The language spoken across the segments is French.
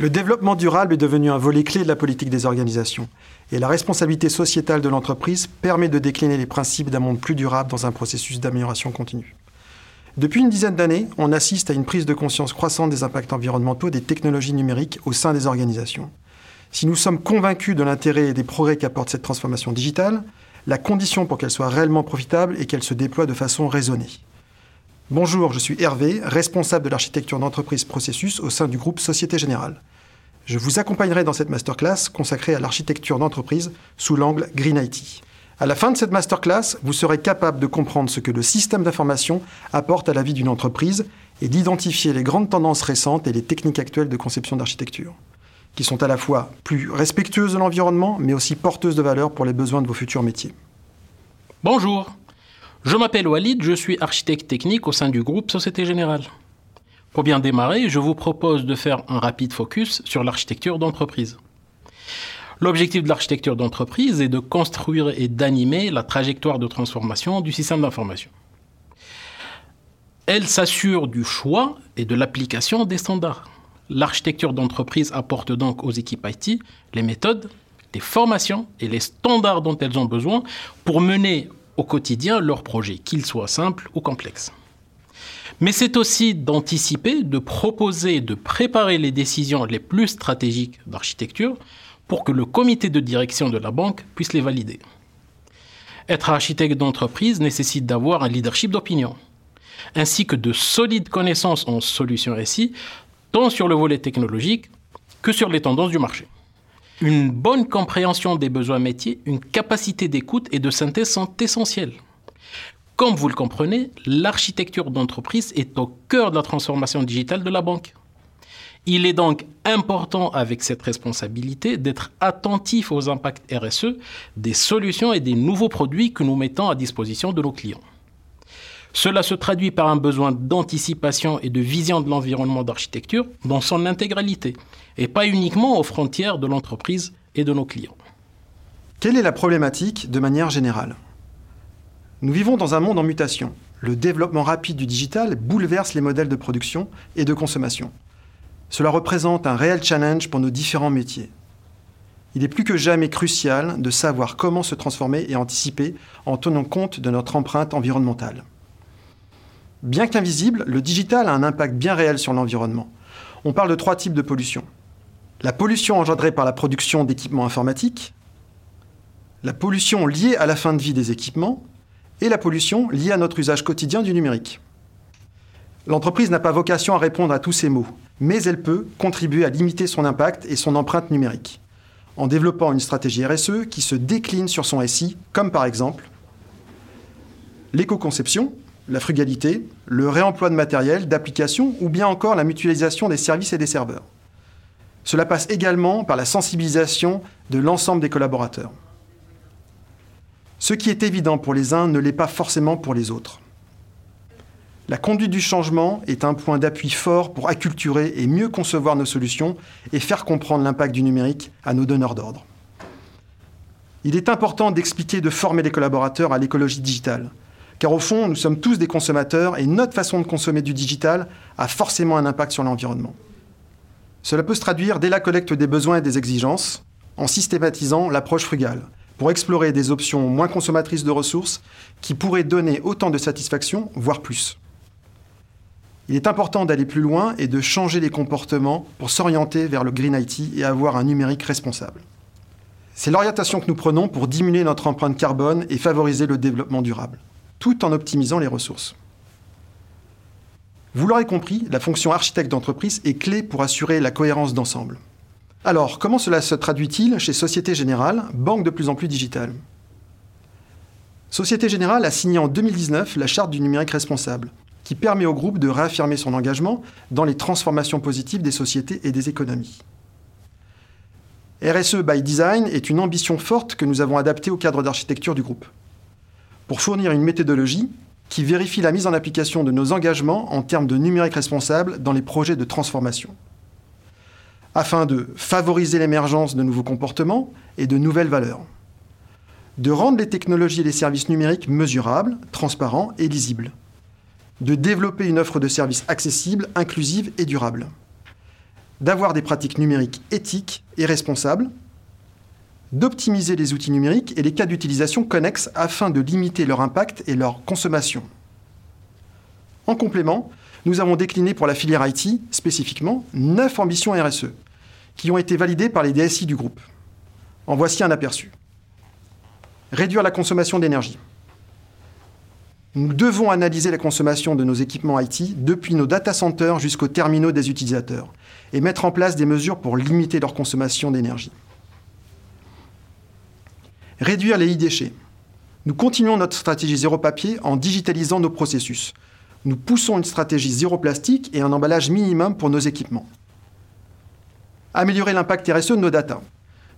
Le développement durable est devenu un volet clé de la politique des organisations, et la responsabilité sociétale de l'entreprise permet de décliner les principes d'un monde plus durable dans un processus d'amélioration continue. Depuis une dizaine d'années, on assiste à une prise de conscience croissante des impacts environnementaux des technologies numériques au sein des organisations. Si nous sommes convaincus de l'intérêt et des progrès qu'apporte cette transformation digitale, la condition pour qu'elle soit réellement profitable est qu'elle se déploie de façon raisonnée. Bonjour, je suis Hervé, responsable de l'architecture d'entreprise processus au sein du groupe Société Générale. Je vous accompagnerai dans cette masterclass consacrée à l'architecture d'entreprise sous l'angle Green IT. À la fin de cette masterclass, vous serez capable de comprendre ce que le système d'information apporte à la vie d'une entreprise et d'identifier les grandes tendances récentes et les techniques actuelles de conception d'architecture, qui sont à la fois plus respectueuses de l'environnement, mais aussi porteuses de valeur pour les besoins de vos futurs métiers. Bonjour, je m'appelle Walid, je suis architecte technique au sein du groupe Société Générale. Pour bien démarrer, je vous propose de faire un rapide focus sur l'architecture d'entreprise. L'objectif de l'architecture d'entreprise est de construire et d'animer la trajectoire de transformation du système d'information. Elle s'assure du choix et de l'application des standards. L'architecture d'entreprise apporte donc aux équipes IT les méthodes, les formations et les standards dont elles ont besoin pour mener au quotidien leurs projets, qu'ils soient simples ou complexes. Mais c'est aussi d'anticiper, de proposer, de préparer les décisions les plus stratégiques d'architecture pour que le comité de direction de la banque puisse les valider. Être architecte d'entreprise nécessite d'avoir un leadership d'opinion, ainsi que de solides connaissances en solutions SI, tant sur le volet technologique que sur les tendances du marché. Une bonne compréhension des besoins métiers, une capacité d'écoute et de synthèse sont essentielles. Comme vous le comprenez, l'architecture d'entreprise est au cœur de la transformation digitale de la banque. Il est donc important avec cette responsabilité d'être attentif aux impacts RSE des solutions et des nouveaux produits que nous mettons à disposition de nos clients. Cela se traduit par un besoin d'anticipation et de vision de l'environnement d'architecture dans son intégralité, et pas uniquement aux frontières de l'entreprise et de nos clients. Quelle est la problématique de manière générale? Nous vivons dans un monde en mutation. Le développement rapide du digital bouleverse les modèles de production et de consommation. Cela représente un réel challenge pour nos différents métiers. Il est plus que jamais crucial de savoir comment se transformer et anticiper en tenant compte de notre empreinte environnementale. Bien qu'invisible, le digital a un impact bien réel sur l'environnement. On parle de trois types de pollution. La pollution engendrée par la production d'équipements informatiques, la pollution liée à la fin de vie des équipements et la pollution liée à notre usage quotidien du numérique. L'entreprise n'a pas vocation à répondre à tous ces maux, mais elle peut contribuer à limiter son impact et son empreinte numérique, en développant une stratégie RSE qui se décline sur son SI, comme par exemple l'éco-conception, la frugalité, le réemploi de matériel, d'applications ou bien encore la mutualisation des services et des serveurs. Cela passe également par la sensibilisation de l'ensemble des collaborateurs. Ce qui est évident pour les uns ne l'est pas forcément pour les autres. La conduite du changement est un point d'appui fort pour acculturer et mieux concevoir nos solutions et faire comprendre l'impact du numérique à nos donneurs d'ordre. Il est important d'expliquer et de former les collaborateurs à l'écologie digitale, car au fond, nous sommes tous des consommateurs et notre façon de consommer du digital a forcément un impact sur l'environnement. Cela peut se traduire dès la collecte des besoins et des exigences, en systématisant l'approche frugale, pour explorer des options moins consommatrices de ressources qui pourraient donner autant de satisfaction, voire plus. Il est important d'aller plus loin et de changer les comportements pour s'orienter vers le Green IT et avoir un numérique responsable. C'est l'orientation que nous prenons pour diminuer notre empreinte carbone et favoriser le développement durable tout en optimisant les ressources. Vous l'aurez compris, la fonction architecte d'entreprise est clé pour assurer la cohérence d'ensemble. Alors, comment cela se traduit-il chez Société Générale, banque de plus en plus digitale? Société Générale a signé en 2019 la charte du numérique responsable, qui permet au groupe de réaffirmer son engagement dans les transformations positives des sociétés et des économies. RSE by Design est une ambition forte que nous avons adaptée au cadre d'architecture du groupe pour fournir une méthodologie qui vérifie la mise en application de nos engagements en termes de numérique responsable dans les projets de transformation, afin de favoriser l'émergence de nouveaux comportements et de nouvelles valeurs, de rendre les technologies et les services numériques mesurables, transparents et lisibles, de développer une offre de services accessible, inclusive et durable, d'avoir des pratiques numériques éthiques et responsables, d'optimiser les outils numériques et les cas d'utilisation connexes afin de limiter leur impact et leur consommation. En complément, nous avons décliné pour la filière IT, spécifiquement, neuf ambitions RSE, qui ont été validées par les DSI du groupe. En voici un aperçu. Réduire la consommation d'énergie. Nous devons analyser la consommation de nos équipements IT depuis nos data centers jusqu'aux terminaux des utilisateurs et mettre en place des mesures pour limiter leur consommation d'énergie. Réduire les e-déchets. Nous continuons notre stratégie zéro papier en digitalisant nos processus. Nous poussons une stratégie zéro plastique et un emballage minimum pour nos équipements. Améliorer l'impact RSE de nos data.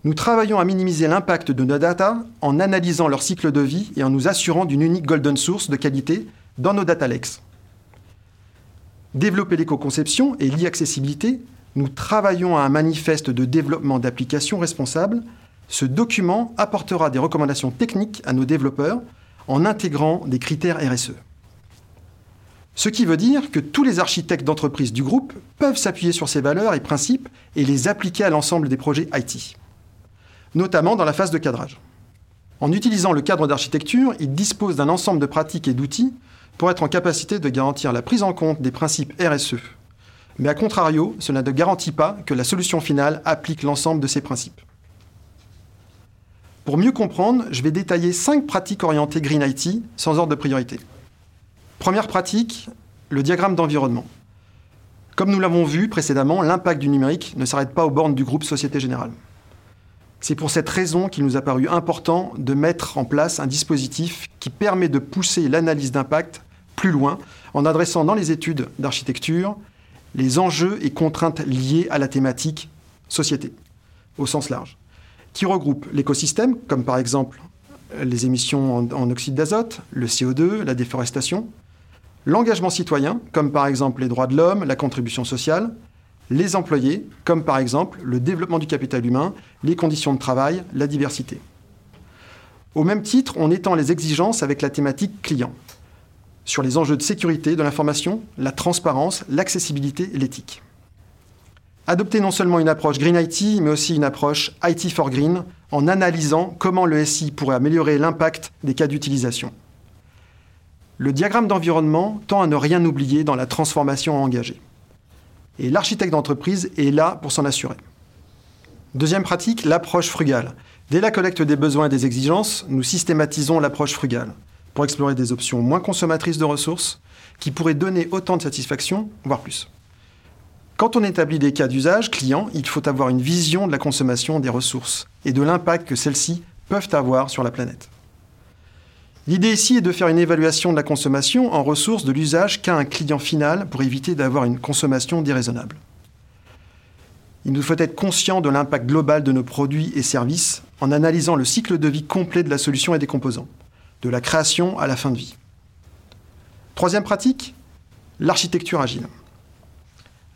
Nous travaillons à minimiser l'impact de nos data en analysant leur cycle de vie et en nous assurant d'une unique golden source de qualité dans nos data lakes. Développer l'éco-conception et l'e-accessibilité, nous travaillons à un manifeste de développement d'applications responsables ce document apportera des recommandations techniques à nos développeurs en intégrant des critères RSE. Ce qui veut dire que tous les architectes d'entreprise du groupe peuvent s'appuyer sur ces valeurs et principes et les appliquer à l'ensemble des projets IT, notamment dans la phase de cadrage. En utilisant le cadre d'architecture, ils disposent d'un ensemble de pratiques et d'outils pour être en capacité de garantir la prise en compte des principes RSE. Mais à contrario, cela ne garantit pas que la solution finale applique l'ensemble de ces principes. Pour mieux comprendre, je vais détailler cinq pratiques orientées Green IT sans ordre de priorité. Première pratique, le diagramme d'environnement. Comme nous l'avons vu précédemment, l'impact du numérique ne s'arrête pas aux bornes du groupe Société Générale. C'est pour cette raison qu'il nous a paru important de mettre en place un dispositif qui permet de pousser l'analyse d'impact plus loin en adressant dans les études d'architecture les enjeux et contraintes liés à la thématique société, au sens large qui regroupe l'écosystème, comme par exemple les émissions en, oxyde d'azote, le CO2, la déforestation, l'engagement citoyen, comme par exemple les droits de l'homme, la contribution sociale, les employés, comme par exemple le développement du capital humain, les conditions de travail, la diversité. Au même titre, on étend les exigences avec la thématique client, sur les enjeux de sécurité de l'information, la transparence, l'accessibilité et l'éthique adopter non seulement une approche Green IT, mais aussi une approche IT for Green, en analysant comment le SI pourrait améliorer l'impact des cas d'utilisation. Le diagramme d'environnement tend à ne rien oublier dans la transformation engagée. Et l'architecte d'entreprise est là pour s'en assurer. Deuxième pratique, l'approche frugale. Dès la collecte des besoins et des exigences, nous systématisons l'approche frugale pour explorer des options moins consommatrices de ressources qui pourraient donner autant de satisfaction, voire plus. Quand on établit des cas d'usage client, il faut avoir une vision de la consommation des ressources et de l'impact que celles-ci peuvent avoir sur la planète. L'idée ici est de faire une évaluation de la consommation en ressources de l'usage qu'a un client final pour éviter d'avoir une consommation déraisonnable. Il nous faut être conscient de l'impact global de nos produits et services en analysant le cycle de vie complet de la solution et des composants, de la création à la fin de vie. Troisième pratique, l'architecture agile.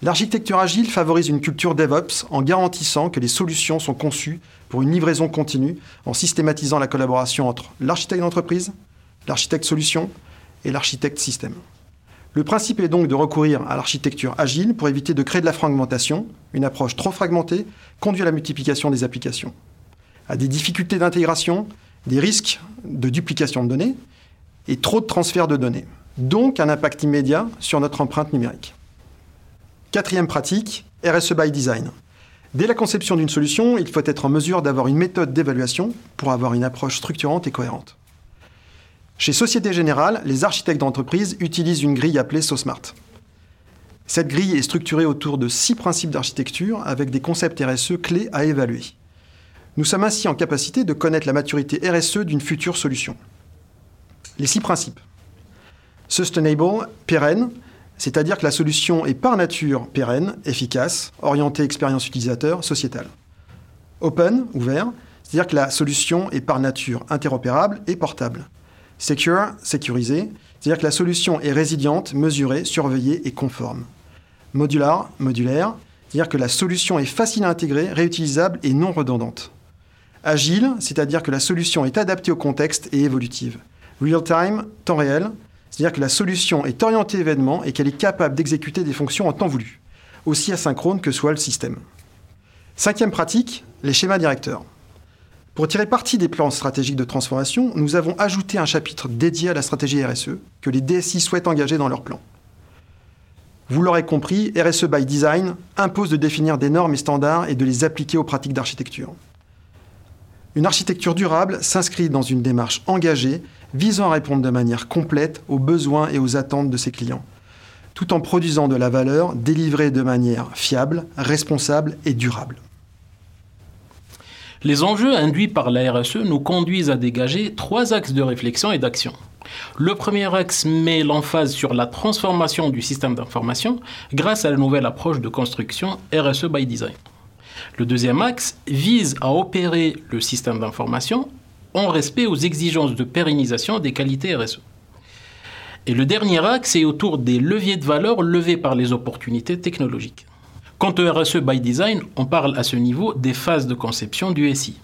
L'architecture agile favorise une culture DevOps en garantissant que les solutions sont conçues pour une livraison continue, en systématisant la collaboration entre l'architecte d'entreprise, l'architecte solution et l'architecte système. Le principe est donc de recourir à l'architecture agile pour éviter de créer de la fragmentation. Une approche trop fragmentée conduit à la multiplication des applications, à des difficultés d'intégration, des risques de duplication de données et trop de transferts de données. Donc un impact immédiat sur notre empreinte numérique. Quatrième pratique, RSE by design. Dès la conception d'une solution, il faut être en mesure d'avoir une méthode d'évaluation pour avoir une approche structurante et cohérente. Chez Société Générale, les architectes d'entreprise utilisent une grille appelée SOSMART. Cette grille est structurée autour de six principes d'architecture avec des concepts RSE clés à évaluer. Nous sommes ainsi en capacité de connaître la maturité RSE d'une future solution. Les six principes. Sustainable, pérenne, c'est-à-dire que la solution est par nature pérenne, efficace, orientée expérience utilisateur, sociétale. Open, ouvert, c'est-à-dire que la solution est par nature interopérable et portable. Secure, sécurisé, c'est-à-dire que la solution est résiliente, mesurée, surveillée et conforme. Modular, modulaire, c'est-à-dire que la solution est facile à intégrer, réutilisable et non redondante. Agile, c'est-à-dire que la solution est adaptée au contexte et évolutive. Real-time, temps réel, C'est-à-dire que la solution est orientée événement et qu'elle est capable d'exécuter des fonctions en temps voulu, aussi asynchrone que soit le système. Cinquième pratique, les schémas directeurs. Pour tirer parti des plans stratégiques de transformation, nous avons ajouté un chapitre dédié à la stratégie RSE que les DSI souhaitent engager dans leur plan. Vous l'aurez compris, RSE by Design impose de définir des normes et standards et de les appliquer aux pratiques d'architecture. Une architecture durable s'inscrit dans une démarche engagée visant à répondre de manière complète aux besoins et aux attentes de ses clients, tout en produisant de la valeur délivrée de manière fiable, responsable et durable. Les enjeux induits par la RSE nous conduisent à dégager trois axes de réflexion et d'action. Le premier axe met l'emphase sur la transformation du système d'information grâce à la nouvelle approche de construction RSE by Design. Le deuxième axe vise à opérer le système d'information en respect aux exigences de pérennisation des qualités RSE. Et le dernier axe est autour des leviers de valeur levés par les opportunités technologiques. Quant au RSE by design, on parle à ce niveau des phases de conception du SI.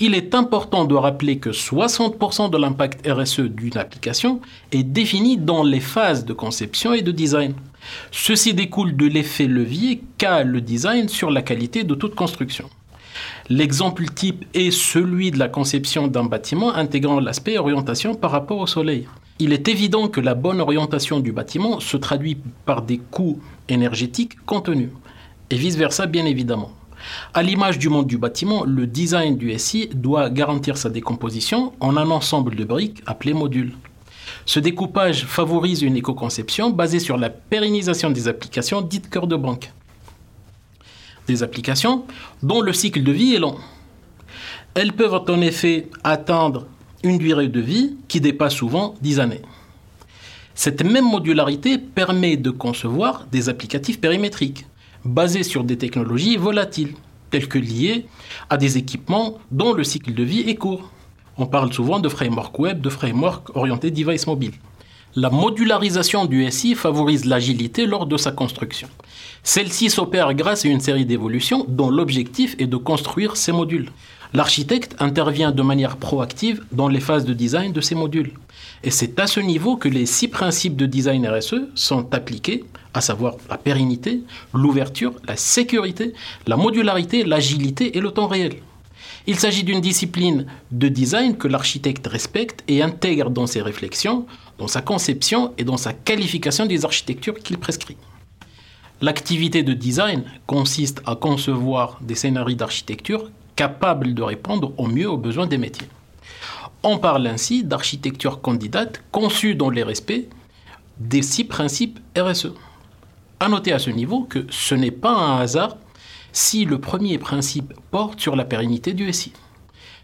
Il est important de rappeler que 60% de l'impact RSE d'une application est défini dans les phases de conception et de design. Ceci découle de l'effet levier qu'a le design sur la qualité de toute construction. L'exemple type est celui de la conception d'un bâtiment intégrant l'aspect orientation par rapport au soleil. Il est évident que la bonne orientation du bâtiment se traduit par des coûts énergétiques contenus, et vice-versa bien évidemment. À l'image du monde du bâtiment, le design du SI doit garantir sa décomposition en un ensemble de briques appelées modules. Ce découpage favorise une éco-conception basée sur la pérennisation des applications dites cœur de banque des applications dont le cycle de vie est long. Elles peuvent en effet atteindre une durée de vie qui dépasse souvent 10 années. Cette même modularité permet de concevoir des applicatifs périmétriques, basés sur des technologies volatiles, telles que liées à des équipements dont le cycle de vie est court. On parle souvent de framework web, de framework orienté device mobile. La modularisation du SI favorise l'agilité lors de sa construction. Celle-ci s'opère grâce à une série d'évolutions dont l'objectif est de construire ces modules. L'architecte intervient de manière proactive dans les phases de design de ces modules. Et c'est à ce niveau que les six principes de design RSE sont appliqués, à savoir la pérennité, l'ouverture, la sécurité, la modularité, l'agilité et le temps réel. Il s'agit d'une discipline de design que l'architecte respecte et intègre dans ses réflexions, dans sa conception et dans sa qualification des architectures qu'il prescrit. L'activité de design consiste à concevoir des scénarios d'architecture capables de répondre au mieux aux besoins des métiers. On parle ainsi d'architecture candidate conçue dans les respects des six principes RSE. À noter à ce niveau que ce n'est pas un hasard si le premier principe porte sur la pérennité du SI,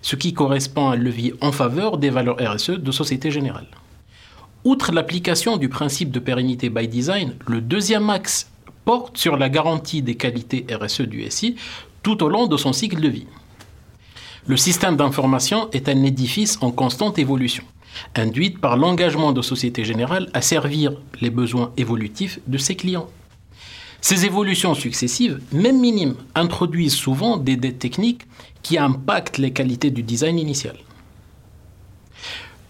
ce qui correspond à un levier en faveur des valeurs RSE de Société Générale. Outre l'application du principe de pérennité by design, le deuxième axe porte sur la garantie des qualités RSE du SI tout au long de son cycle de vie. Le système d'information est un édifice en constante évolution, induite par l'engagement de Société Générale à servir les besoins évolutifs de ses clients. Ces évolutions successives, même minimes, introduisent souvent des dettes techniques qui impactent les qualités du design initial.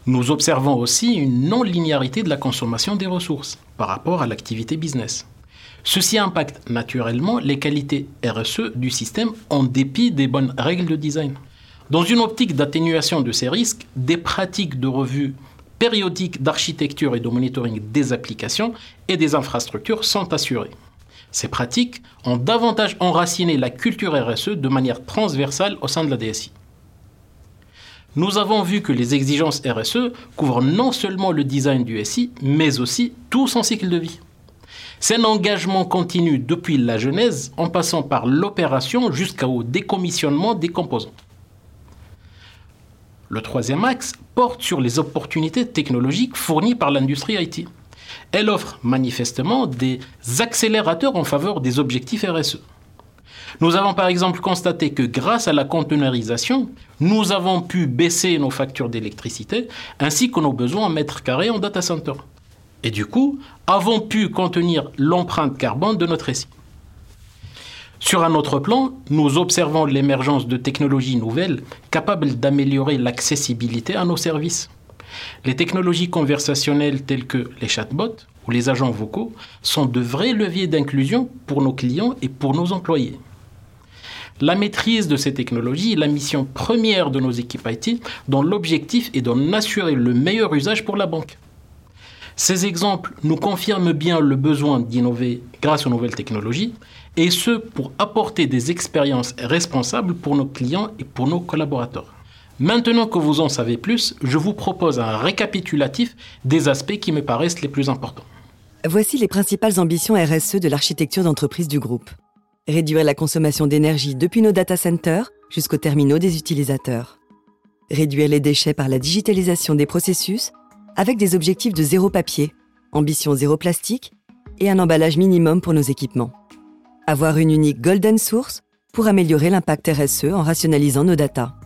Nous observons aussi une non-linéarité de la consommation des ressources par rapport à l'activité business. Ceci impacte naturellement les qualités RSE du système en dépit des bonnes règles de design. Dans une optique d'atténuation de ces risques, des pratiques de revue périodiques d'architecture et de monitoring des applications et des infrastructures sont assurées. Ces pratiques ont davantage enraciné la culture RSE de manière transversale au sein de la DSI. Nous avons vu que les exigences RSE couvrent non seulement le design du SI, mais aussi tout son cycle de vie. C'est un engagement continu depuis la genèse, en passant par l'opération jusqu'au décommissionnement des composants. Le troisième axe porte sur les opportunités technologiques fournies par l'industrie IT. Elle offre manifestement des accélérateurs en faveur des objectifs RSE. Nous avons par exemple constaté que grâce à la conteneurisation, nous avons pu baisser nos factures d'électricité ainsi que nos besoins en mètres carrés en data center. Et du coup, avons pu contenir l'empreinte carbone de notre récit. Sur un autre plan, nous observons l'émergence de technologies nouvelles capables d'améliorer l'accessibilité à nos services. Les technologies conversationnelles telles que les chatbots ou les agents vocaux sont de vrais leviers d'inclusion pour nos clients et pour nos employés. La maîtrise de ces technologies est la mission première de nos équipes IT, dont l'objectif est d'en assurer le meilleur usage pour la banque. Ces exemples nous confirment bien le besoin d'innover grâce aux nouvelles technologies, et ce pour apporter des expériences responsables pour nos clients et pour nos collaborateurs. Maintenant que vous en savez plus, je vous propose un récapitulatif des aspects qui me paraissent les plus importants. Voici les principales ambitions RSE de l'architecture d'entreprise du groupe. Réduire la consommation d'énergie depuis nos data centers jusqu'aux terminaux des utilisateurs. Réduire les déchets par la digitalisation des processus avec des objectifs de zéro papier, ambition zéro plastique et un emballage minimum pour nos équipements. Avoir une unique golden source pour améliorer l'impact RSE en rationalisant nos data.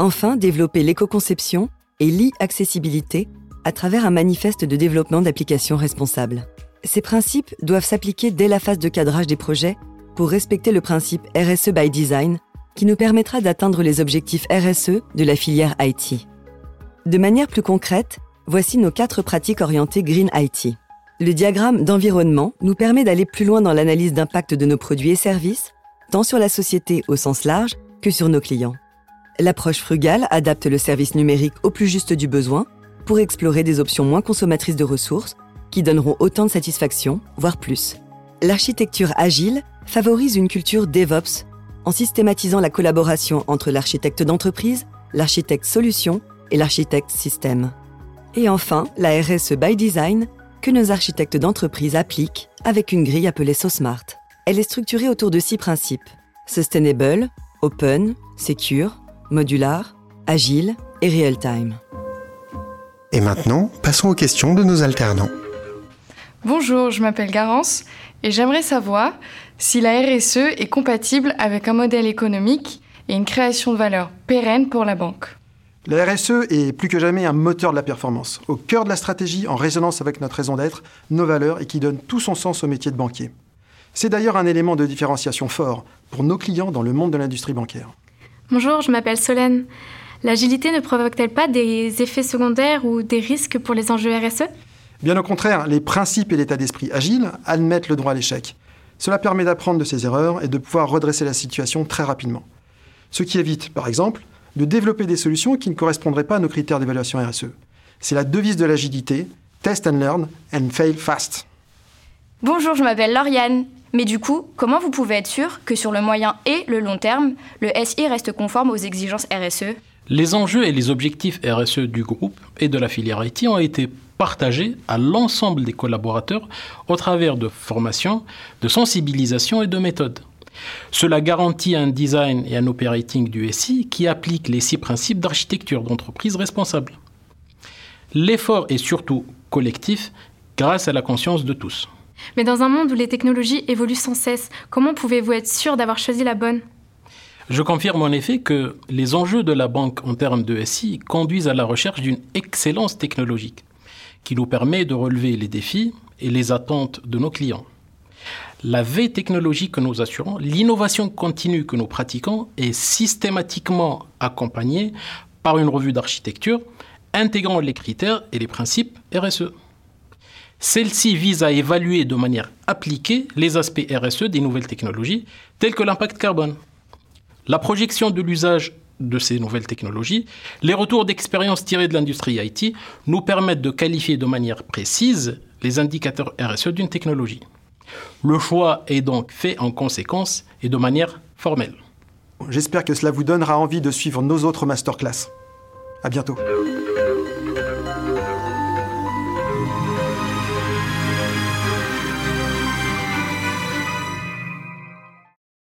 Enfin, développer l'éco-conception et l'e-accessibilité à travers un manifeste de développement d'applications responsables. Ces principes doivent s'appliquer dès la phase de cadrage des projets pour respecter le principe RSE by Design qui nous permettra d'atteindre les objectifs RSE de la filière IT. De manière plus concrète, voici nos quatre pratiques orientées Green IT. Le diagramme d'environnement nous permet d'aller plus loin dans l'analyse d'impact de nos produits et services, tant sur la société au sens large que sur nos clients. L'approche frugale adapte le service numérique au plus juste du besoin pour explorer des options moins consommatrices de ressources qui donneront autant de satisfaction, voire plus. L'architecture agile favorise une culture DevOps en systématisant la collaboration entre l'architecte d'entreprise, l'architecte solution et l'architecte système. Et enfin, la RSE by design que nos architectes d'entreprise appliquent avec une grille appelée SoSmart. Elle est structurée autour de six principes sustainable, open, secure, modular, agile et real-time. Et maintenant, passons aux questions de nos alternants. Bonjour, je m'appelle Garance et j'aimerais savoir si la RSE est compatible avec un modèle économique et une création de valeur pérenne pour la banque. La RSE est plus que jamais un moteur de la performance, au cœur de la stratégie en résonance avec notre raison d'être, nos valeurs et qui donne tout son sens au métier de banquier. C'est d'ailleurs un élément de différenciation fort pour nos clients dans le monde de l'industrie bancaire. Bonjour, je m'appelle Solène. L'agilité ne provoque-t-elle pas des effets secondaires ou des risques pour les enjeux RSE Bien au contraire, les principes et l'état d'esprit agile admettent le droit à l'échec. Cela permet d'apprendre de ses erreurs et de pouvoir redresser la situation très rapidement. Ce qui évite, par exemple, de développer des solutions qui ne correspondraient pas à nos critères d'évaluation RSE. C'est la devise de l'agilité, test and learn and fail fast. Bonjour, je m'appelle Lauriane. Mais du coup, comment vous pouvez être sûr que sur le moyen et le long terme, le SI reste conforme aux exigences RSE Les enjeux et les objectifs RSE du groupe et de la filière IT ont été partagés à l'ensemble des collaborateurs au travers de formations, de sensibilisation et de méthodes. Cela garantit un design et un operating du SI qui applique les six principes d'architecture d'entreprise responsable. L'effort est surtout collectif grâce à la conscience de tous. Mais dans un monde où les technologies évoluent sans cesse, comment pouvez-vous être sûr d'avoir choisi la bonne? Je confirme en effet que les enjeux de la banque en termes de SI conduisent à la recherche d'une excellence technologique qui nous permet de relever les défis et les attentes de nos clients. La veille technologique que nous assurons, l'innovation continue que nous pratiquons est systématiquement accompagnée par une revue d'architecture intégrant les critères et les principes RSE. Celle-ci vise à évaluer de manière appliquée les aspects RSE des nouvelles technologies, tels que l'impact carbone. La projection de l'usage de ces nouvelles technologies, les retours d'expérience tirés de l'industrie IT nous permettent de qualifier de manière précise les indicateurs RSE d'une technologie. Le choix est donc fait en conséquence et de manière formelle. J'espère que cela vous donnera envie de suivre nos autres masterclass. À bientôt.